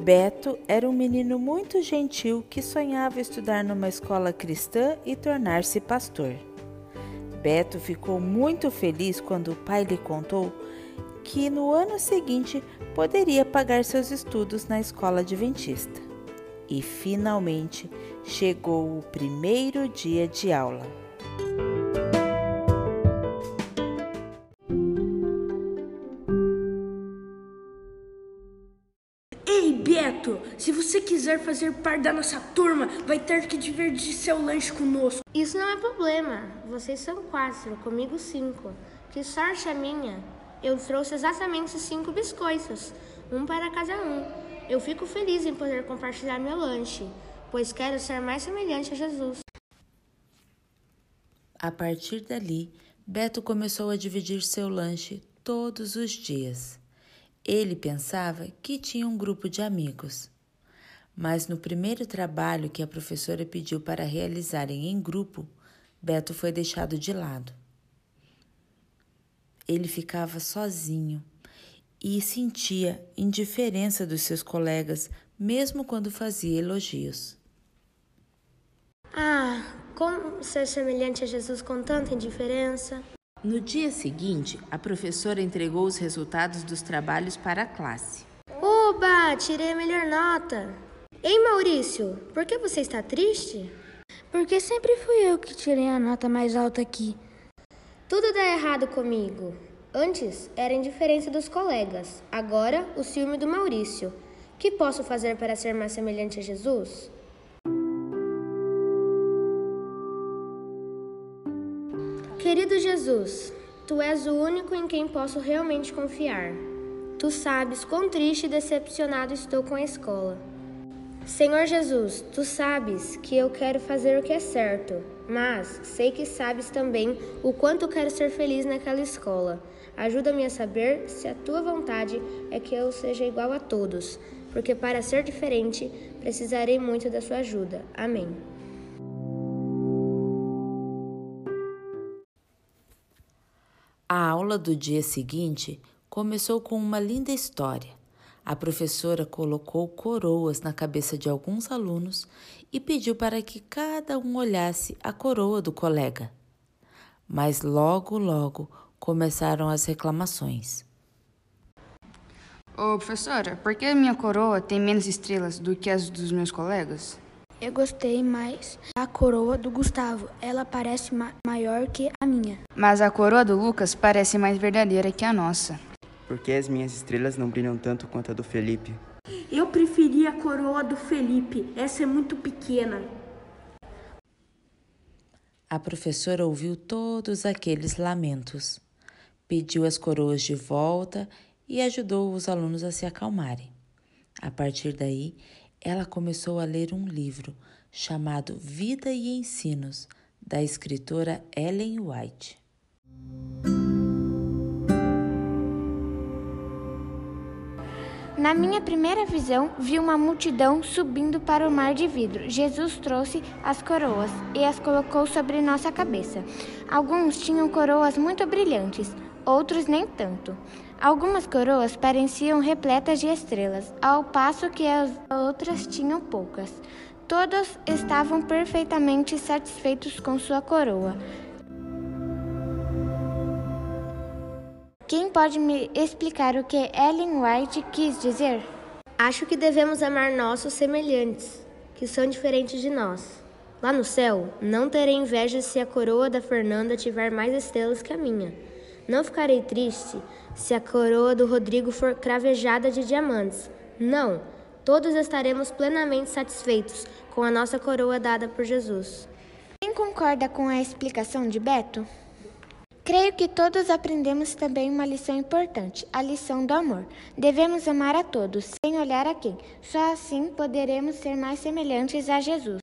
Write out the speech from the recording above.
Beto era um menino muito gentil que sonhava estudar numa escola cristã e tornar-se pastor. Beto ficou muito feliz quando o pai lhe contou que no ano seguinte poderia pagar seus estudos na escola adventista. E finalmente chegou o primeiro dia de aula. Ei, Beto, se você quiser fazer parte da nossa turma, vai ter que dividir seu lanche conosco. Isso não é problema. Vocês são quatro, comigo cinco. Que sorte a minha! Eu trouxe exatamente cinco biscoitos, um para cada um. Eu fico feliz em poder compartilhar meu lanche, pois quero ser mais semelhante a Jesus. A partir dali, Beto começou a dividir seu lanche todos os dias. Ele pensava que tinha um grupo de amigos. Mas no primeiro trabalho que a professora pediu para realizarem em grupo, Beto foi deixado de lado ele ficava sozinho e sentia indiferença dos seus colegas, mesmo quando fazia elogios. Ah, como ser semelhante a Jesus com tanta indiferença? No dia seguinte, a professora entregou os resultados dos trabalhos para a classe. Oba, tirei a melhor nota. Ei, Maurício, por que você está triste? Porque sempre fui eu que tirei a nota mais alta aqui. Tudo dá errado comigo. Antes era a indiferença dos colegas, agora o ciúme do Maurício. Que posso fazer para ser mais semelhante a Jesus? Querido Jesus, tu és o único em quem posso realmente confiar. Tu sabes quão triste e decepcionado estou com a escola. Senhor Jesus, tu sabes que eu quero fazer o que é certo, mas sei que sabes também o quanto quero ser feliz naquela escola. Ajuda-me a saber se a tua vontade é que eu seja igual a todos, porque para ser diferente precisarei muito da sua ajuda. Amém. A aula do dia seguinte começou com uma linda história. A professora colocou coroas na cabeça de alguns alunos e pediu para que cada um olhasse a coroa do colega. Mas logo, logo começaram as reclamações. Ô professora, por que a minha coroa tem menos estrelas do que as dos meus colegas? Eu gostei mais da coroa do Gustavo. Ela parece ma maior que a minha. Mas a coroa do Lucas parece mais verdadeira que a nossa. Por que as minhas estrelas não brilham tanto quanto a do Felipe? Eu preferi a coroa do Felipe. Essa é muito pequena. A professora ouviu todos aqueles lamentos, pediu as coroas de volta e ajudou os alunos a se acalmarem. A partir daí, ela começou a ler um livro chamado Vida e Ensinos, da escritora Ellen White. Na minha primeira visão, vi uma multidão subindo para o mar de vidro. Jesus trouxe as coroas e as colocou sobre nossa cabeça. Alguns tinham coroas muito brilhantes, outros nem tanto. Algumas coroas pareciam repletas de estrelas, ao passo que as outras tinham poucas. Todos estavam perfeitamente satisfeitos com sua coroa. Quem pode me explicar o que Ellen White quis dizer? Acho que devemos amar nossos semelhantes, que são diferentes de nós. Lá no céu, não terei inveja se a coroa da Fernanda tiver mais estrelas que a minha. Não ficarei triste se a coroa do Rodrigo for cravejada de diamantes. Não, todos estaremos plenamente satisfeitos com a nossa coroa dada por Jesus. Quem concorda com a explicação de Beto? Creio que todos aprendemos também uma lição importante, a lição do amor. Devemos amar a todos, sem olhar a quem. Só assim poderemos ser mais semelhantes a Jesus.